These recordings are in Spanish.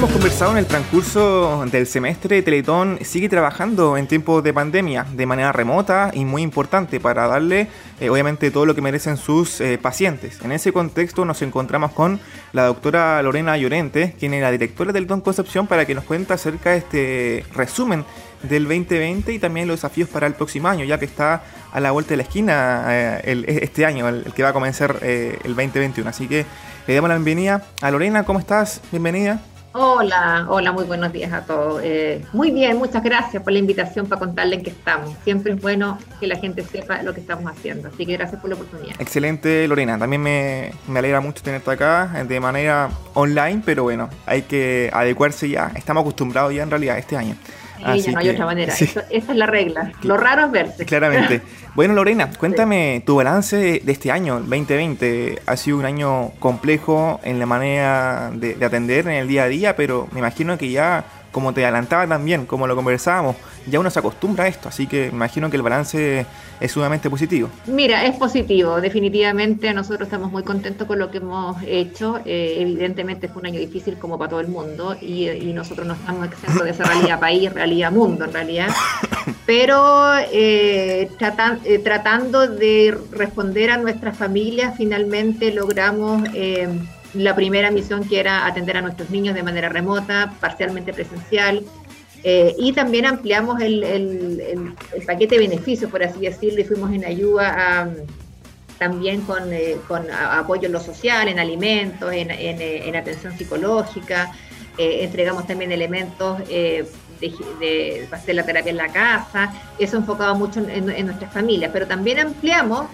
Hemos conversado en el transcurso del semestre, Teletón sigue trabajando en tiempos de pandemia de manera remota y muy importante para darle eh, obviamente todo lo que merecen sus eh, pacientes. En ese contexto nos encontramos con la doctora Lorena Llorente, quien es la directora del Teletón Concepción, para que nos cuente acerca de este resumen del 2020 y también los desafíos para el próximo año, ya que está a la vuelta de la esquina eh, este año, el, que va a comenzar el 2021. Así que le damos la bienvenida a Lorena, ¿cómo estás? Bienvenida. Hola, hola, muy buenos días a todos. Eh, muy bien, muchas gracias por la invitación para contarle en qué estamos. Siempre es bueno que la gente sepa lo que estamos haciendo, así que gracias por la oportunidad. Excelente, Lorena. También me, me alegra mucho tenerte acá eh, de manera online, pero bueno, hay que adecuarse ya. Estamos acostumbrados ya en realidad este año. Sí, ya no hay otra manera. esa es la regla. Lo raro es verse. Claramente. Bueno, Lorena, cuéntame tu balance de este año, 2020. Ha sido un año complejo en la manera de, de atender en el día a día, pero me imagino que ya como te adelantaba también, como lo conversábamos, ya uno se acostumbra a esto, así que imagino que el balance es sumamente positivo. Mira, es positivo, definitivamente nosotros estamos muy contentos con lo que hemos hecho, eh, evidentemente fue un año difícil como para todo el mundo y, nosotros no estamos exentos de esa realidad país, realidad mundo en realidad, pero eh, eh, tratando de responder a nuestras familias, finalmente logramos la primera misión que era atender a nuestros niños de manera remota, parcialmente presencial, eh, y también ampliamos el, paquete de beneficios, por así decirlo, y fuimos en ayuda también con, eh, con, apoyo en lo social, en alimentos, en, en, atención psicológica, eh, entregamos también elementos de, hacer la terapia en la casa, eso enfocaba mucho en, nuestras familias, pero también ampliamos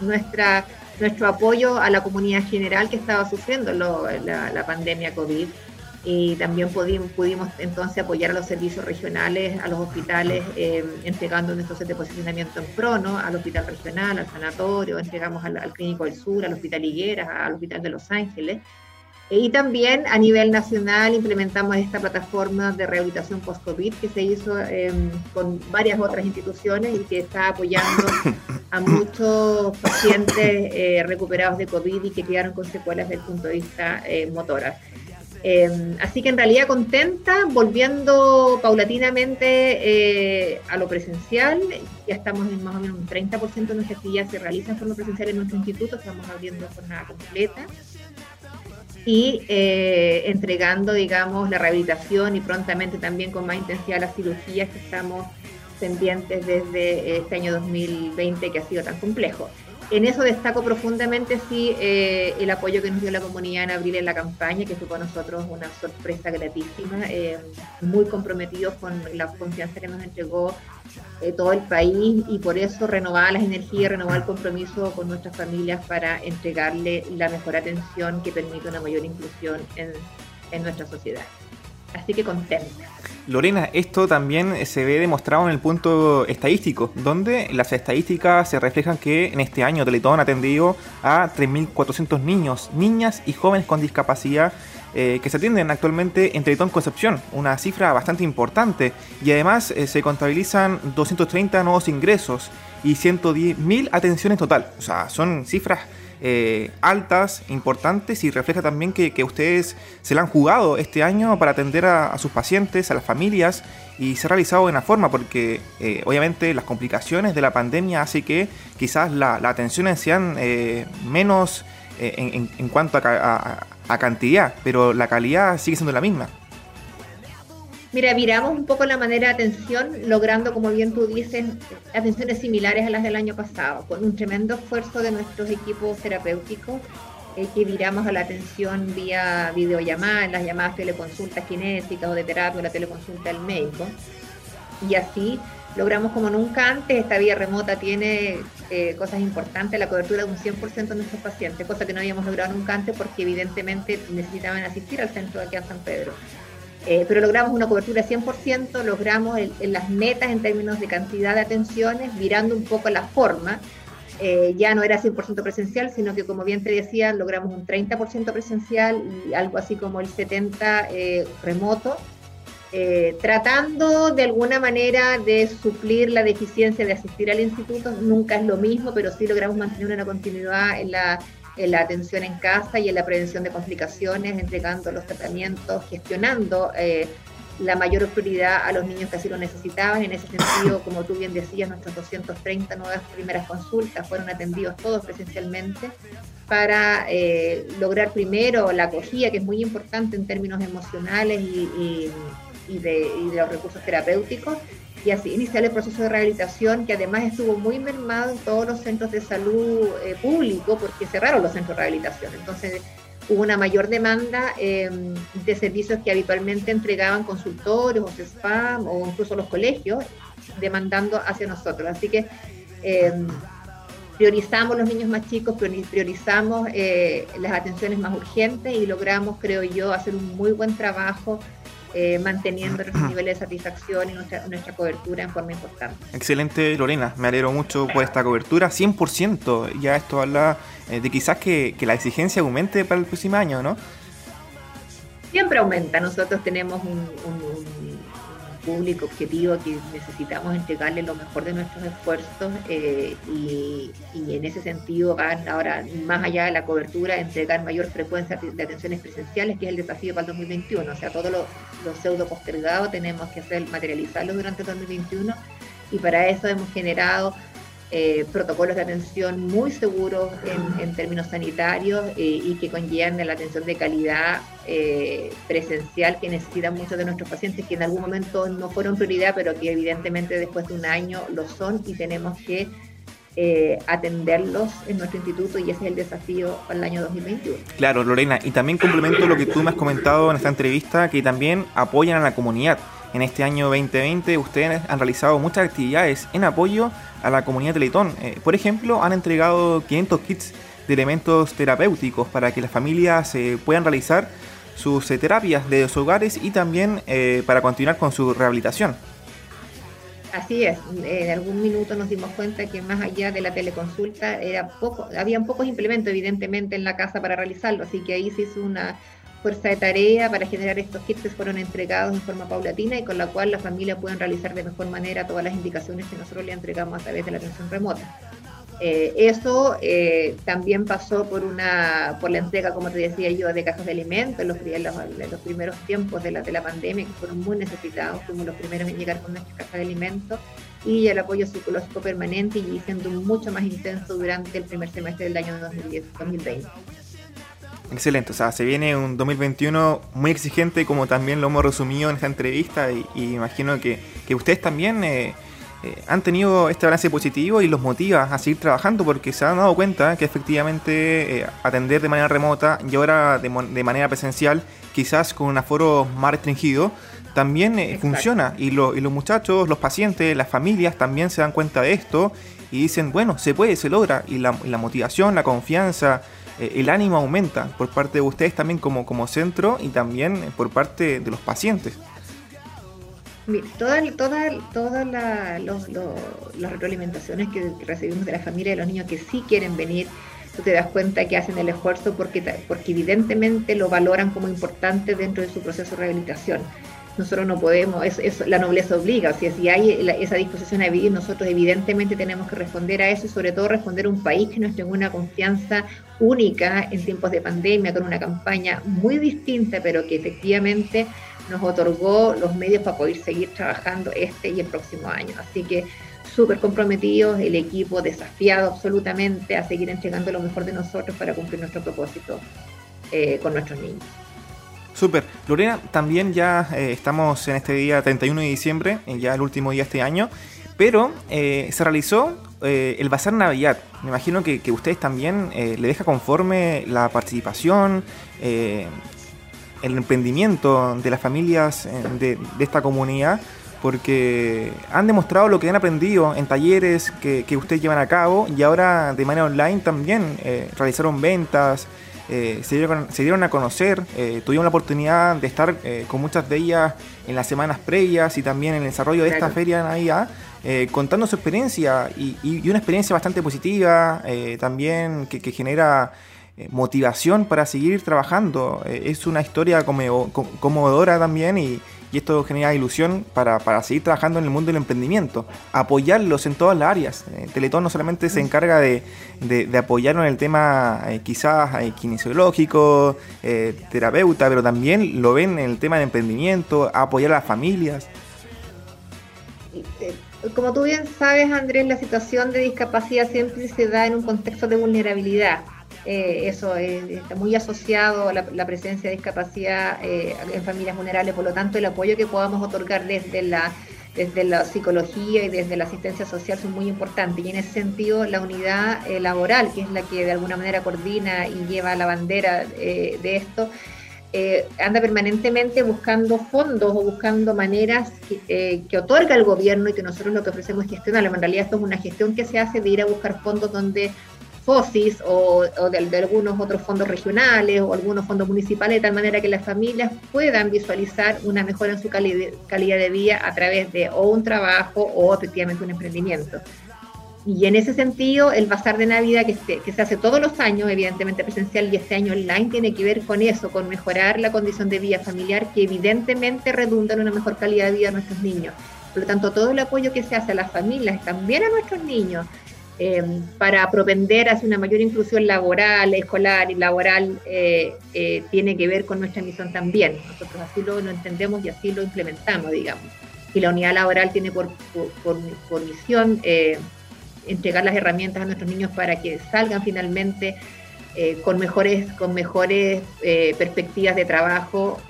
nuestra nuestro apoyo a la comunidad general que estaba sufriendo la, pandemia COVID y también pudimos, pudimos, entonces apoyar a los servicios regionales, a los hospitales, eh, entregando nuestro set de posicionamiento en prono, al hospital regional, al sanatorio, entregamos al, al Clínico del Sur, al Hospital Higueras, al Hospital de Los Ángeles. Y también a nivel nacional implementamos esta plataforma de rehabilitación post-COVID que se hizo em, con varias otras instituciones y que está apoyando a muchos pacientes eh, recuperados de COVID y que quedaron con secuelas desde el punto de vista eh, motora. Em, así que en realidad contenta, volviendo paulatinamente eh, a lo presencial, ya estamos en más o menos un 30% de nuestras actividades se realizan en forma presencial en nuestro instituto, estamos abriendo jornada completa y eh, entregando, digamos, la rehabilitación y prontamente también con más intensidad las cirugías que estamos pendientes desde este año 2020 que ha sido tan complejo. En eso destaco profundamente sí eh, el apoyo que nos dio la comunidad en abril en la campaña, que fue para nosotros una sorpresa gratísima, eh, muy comprometidos con la confianza que nos entregó eh, todo el país y por eso renovar las energías, renovar el compromiso con nuestras familias para entregarle la mejor atención que permita una mayor inclusión en nuestra sociedad. Así que contenta. Lorena, esto también se ve demostrado en el punto estadístico, donde las estadísticas se reflejan que en este año Teletón ha atendido a 3.400 niños, niñas y jóvenes con discapacidad eh, que se atienden actualmente en Teletón Concepción, una cifra bastante importante, y además eh, se contabilizan 230 nuevos ingresos y 110.000 atenciones total. O sea, son cifras eh, altas, importantes y refleja también que, ustedes se la han jugado este año para atender a, sus pacientes, a las familias y se ha realizado de una forma porque eh, obviamente las complicaciones de la pandemia hace que quizás las la atenciones sean eh, menos en, cuanto a cantidad, pero la calidad sigue siendo la misma. Mira, miramos un poco la manera de atención, logrando, como bien tú dices, atenciones similares a las del año pasado, con un tremendo esfuerzo de nuestros equipos terapéuticos eh, que viramos a la atención vía videollamada, las llamadas teleconsultas kinésicas o de terapia la teleconsulta del médico. Y así logramos como nunca antes, esta vía remota tiene eh, cosas importantes, la cobertura de un 100% de nuestros pacientes, cosa que no habíamos logrado nunca antes porque evidentemente necesitaban asistir al centro de aquí a San Pedro. Eh, pero logramos una cobertura 100%, logramos en las metas en términos de cantidad de atenciones, virando un poco la forma. Eh, ya no era 100% presencial, sino que como bien te decía, logramos un 30% presencial y algo así como el 70% eh, remoto, tratando de alguna manera de suplir la deficiencia de asistir al instituto. Nunca es lo mismo, pero sí logramos mantener una continuidad en la en la atención en casa y en la prevención de complicaciones, entregando los tratamientos, gestionando eh, la mayor prioridad a los niños que así lo necesitaban. En ese sentido, como tú bien decías, nuestras 230 nuevas primeras consultas fueron atendidos todos presencialmente para eh, lograr primero la acogida, que es muy importante en términos emocionales y, de, los recursos terapéuticos, y así iniciar el proceso de rehabilitación, que además estuvo muy mermado en todos los centros de salud eh, público, porque cerraron los centros de rehabilitación. Entonces, hubo una mayor demanda em, de servicios que habitualmente entregaban consultorios o spam o incluso los colegios, demandando hacia nosotros. Así que em, priorizamos los niños más chicos, priorizamos eh, las atenciones más urgentes y logramos, creo yo, hacer un muy buen trabajo eh, manteniendo nuestros niveles de satisfacción y nuestra, nuestra, cobertura en forma importante. Excelente, Lorena. Me alegro mucho por esta cobertura. 100%. Ya esto habla eh, de quizás que, que, la exigencia aumente para el próximo año, ¿no? Siempre aumenta. Nosotros tenemos un público objetivo que necesitamos entregarle lo mejor de nuestros esfuerzos eh, y, en ese sentido van ahora más allá de la cobertura entregar mayor frecuencia de atenciones presenciales que es el desafío para el 2021 o sea todos los, los pseudo postergados tenemos que hacer materializarlos durante el 2021 y para eso hemos generado eh, protocolos de atención muy seguros en, términos sanitarios eh, y que conllevan la atención de calidad eh, presencial que necesitan muchos de nuestros pacientes, que en algún momento no fueron prioridad, pero que evidentemente después de un año lo son y tenemos que atenderlos en nuestro instituto y ese es el desafío para el año 2021. Claro, Lorena, y también complemento lo que tú me has comentado en esta entrevista, que también apoyan a la comunidad. En este año 2020 ustedes han realizado muchas actividades en apoyo a la comunidad Teletón. Eh, por ejemplo, han entregado 500 kits de elementos terapéuticos para que las familias eh, puedan realizar sus eh, terapias de sus hogares y también para continuar con su rehabilitación. Así es, en algún minuto nos dimos cuenta que más allá de la teleconsulta era poco, habían pocos implementos evidentemente en la casa para realizarlo, así que ahí se hizo una fuerza de tarea para generar estos kits fueron entregados en forma paulatina y con la cual la familia pueden realizar de mejor manera todas las indicaciones que nosotros le entregamos a través de la atención remota. Eh, eso eh, también pasó por una por la entrega, como te decía yo, de cajas de alimentos en los, primeros tiempos de la, de la pandemia, que fueron muy necesitados, fuimos los primeros en llegar con nuestras cajas de alimentos, y el apoyo psicológico permanente y siendo mucho más intenso durante el primer semestre del año 2020. Excelente, o sea, se viene un 2021 muy exigente como también lo hemos resumido en esta entrevista y, imagino que, ustedes también eh, eh, han tenido este balance positivo y los motiva a seguir trabajando porque se han dado cuenta que efectivamente eh, atender de manera remota y ahora de, manera presencial, quizás con un aforo más restringido, también funciona. Y, y los muchachos, los pacientes, las familias también se dan cuenta de esto y dicen, bueno, se puede, se logra y la, la motivación, la confianza, eh, el ánimo aumenta por parte de ustedes también como, como centro y también por parte de los pacientes. todas toda, las retroalimentaciones que, recibimos de la familia de los niños que sí quieren venir, tú te das cuenta que hacen el esfuerzo porque, porque evidentemente lo valoran como importante dentro de su proceso de rehabilitación nosotros no podemos, es, la nobleza obliga, o sea, si hay esa disposición a vivir, nosotros evidentemente tenemos que responder a eso y sobre todo responder a un país que nos tenga una confianza única en tiempos de pandemia, con una campaña muy distinta, pero que efectivamente nos otorgó los medios para poder seguir trabajando este y el próximo año. Así que súper comprometidos, el equipo desafiado absolutamente a seguir entregando lo mejor de nosotros para cumplir nuestro propósito eh, con nuestros niños. Súper. Lorena, también ya eh, estamos en este día 31 de diciembre, eh, ya el último día de este año, pero eh, se realizó el Bazar Navidad. Me imagino que, ustedes también le deja conforme la participación, el emprendimiento de las familias de, esta comunidad, porque han demostrado lo que han aprendido en talleres que, que ustedes llevan a cabo y ahora de manera online también realizaron ventas. Eh, se, dieron, a conocer, eh, tuvimos la oportunidad de estar eh, con muchas de ellas en las semanas previas y también en el desarrollo de esta feria de Navidad, contando su experiencia y, una experiencia bastante positiva, también que, genera motivación para seguir trabajando. es una historia conmovedora también y, y esto genera ilusión para, seguir trabajando en el mundo del emprendimiento, apoyarlos en todas las áreas. Eh, Teletón no solamente se encarga de, de, apoyarnos en el tema eh, quizás eh, kinesiológico, terapeuta, pero también lo ven en el tema de emprendimiento, apoyar a las familias. Como tú bien sabes, Andrés, la situación de discapacidad siempre se da en un contexto de vulnerabilidad. Eh, eso está muy asociado a la, presencia de discapacidad eh, en familias vulnerables, por lo tanto el apoyo que podamos otorgar desde la, desde la psicología y desde la asistencia social son muy importantes y en ese sentido la unidad eh, laboral, que es la que de alguna manera coordina y lleva la bandera de esto, anda permanentemente buscando fondos o buscando maneras que, que, otorga el gobierno y que nosotros lo que ofrecemos es gestionarlo. En realidad esto es una gestión que se hace de ir a buscar fondos donde FOSIS o, de, algunos otros fondos regionales o algunos fondos municipales, de tal manera que las familias puedan visualizar una mejora en su calidad de vida a través de o un trabajo o efectivamente un emprendimiento. Y en ese sentido, el Bazar de Navidad que se, que se hace todos los años, evidentemente presencial y este año online, tiene que ver con eso, con mejorar la condición de vida familiar que evidentemente redunda en una mejor calidad de vida de nuestros niños. Por lo tanto, todo el apoyo que se hace a las familias, también a nuestros niños, Em, para propender hacia una mayor inclusión laboral, escolar y laboral, eh, eh, tiene que ver con nuestra misión también. Nosotros así lo, entendemos y así lo implementamos, digamos. Y la unidad laboral tiene por, por, misión eh, entregar las herramientas a nuestros niños para que salgan finalmente con mejores, con mejores perspectivas de trabajo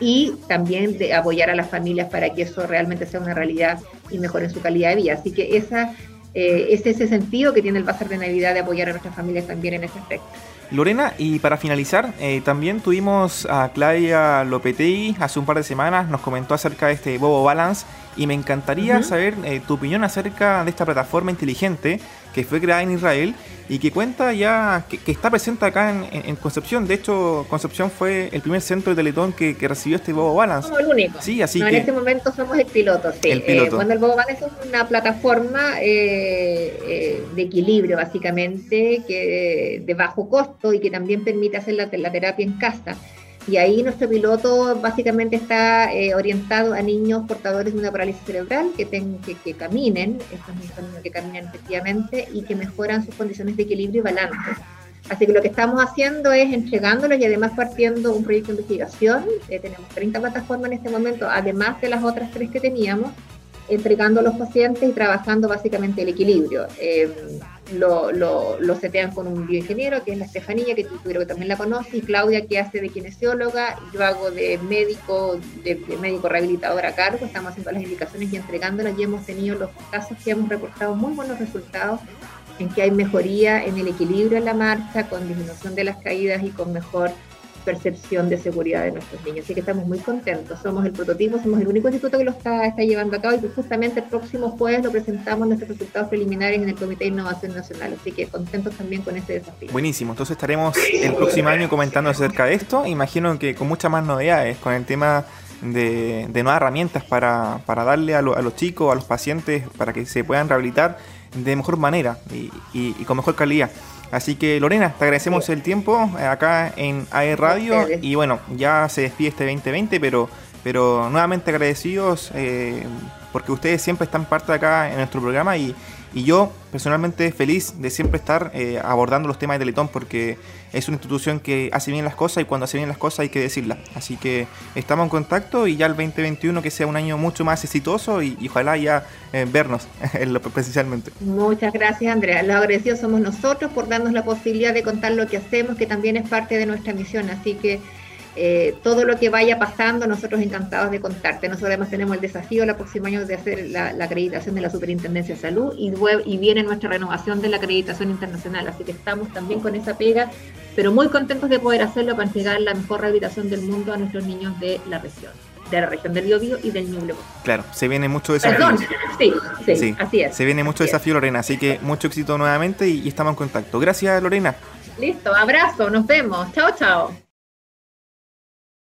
y también de apoyar a las familias para que eso realmente sea una realidad y mejore su calidad de vida. Así que esa eh, es ese sentido que tiene el Bazar de Navidad de apoyar a nuestras familias también en ese aspecto. Lorena, y para finalizar, eh, también tuvimos a Claudia Lopetegui hace un par de semanas, nos comentó acerca de este Bobo Balance y me encantaría saber eh, tu opinión acerca de esta plataforma inteligente que fue creada en Israel y que cuenta ya, que, está presente acá en, Concepción. De hecho, Concepción fue el primer centro de Teletón que, recibió este Bobo Balance. Somos el único. Sí, así no, En este momento somos el piloto, sí. El piloto. Eh, el Bobo Balance es una plataforma eh, eh, de equilibrio, básicamente, que de bajo costo y que también permite hacer la terapia en casa. Y ahí nuestro piloto básicamente está eh, orientado a niños portadores de una parálisis cerebral que, que, caminen, estos niños que caminan efectivamente y que mejoran sus condiciones de equilibrio y balance. Así que lo que estamos haciendo es entregándolos y además partiendo un proyecto de investigación. Eh, tenemos 30 plataformas en este momento, además de las otras tres que teníamos, entregando a los pacientes y trabajando básicamente el equilibrio. Eh, lo, lo, lo, setean con un bioingeniero, que es la Estefanía, que tú creo que también la conoces, y Claudia, que hace de kinesióloga, yo hago de médico, de, médico rehabilitador a cargo, estamos haciendo las indicaciones y entregándolas, y hemos tenido los casos que hemos reportado muy buenos resultados, en que hay mejoría en el equilibrio en la marcha, con disminución de las caídas y con mejor percepción de seguridad de nuestros niños. Así que estamos muy contentos. Somos el prototipo, somos el único instituto que lo está, está llevando a cabo y justamente el próximo jueves lo presentamos nuestros resultados preliminares en el Comité de Innovación Nacional. Así que contentos también con este desafío. Buenísimo. Entonces estaremos el próximo año comentando acerca de esto. Imagino que con muchas más novedades, con el tema de, nuevas herramientas para, darle a, los chicos, a los pacientes, para que se puedan rehabilitar de mejor manera y con mejor calidad. Así que Lorena, te agradecemos el tiempo eh, acá en AE Radio y bueno, ya se despide este 2020, pero, pero nuevamente agradecidos eh, porque ustedes siempre están parte de acá en nuestro programa y, y yo personalmente feliz de siempre estar eh, abordando los temas de Teletón porque es una institución que hace bien las cosas y cuando hace bien las cosas hay que decirlas. Así que estamos en contacto y ya el 2021 que sea un año mucho más exitoso y, ojalá ya eh, vernos presencialmente. Muchas gracias Andrea. Los agradecidos somos nosotros por darnos la posibilidad de contar lo que hacemos, que también es parte de nuestra misión. Así que eh, todo lo que vaya pasando, nosotros encantados de contarte. Nosotros además tenemos el desafío el próximo año de hacer la, acreditación de la Superintendencia de Salud y, y viene nuestra renovación de la acreditación internacional, así que estamos también con esa pega, pero muy contentos de poder hacerlo para entregar la mejor rehabilitación del mundo a nuestros niños de la región de la región del Biobío y del Ñuble. Claro, se viene mucho desafío. sí, sí, así es. Se viene mucho desafío, Lorena, así que mucho éxito nuevamente y estamos en contacto. Gracias, Lorena. Listo, abrazo, nos vemos. Chao, chao.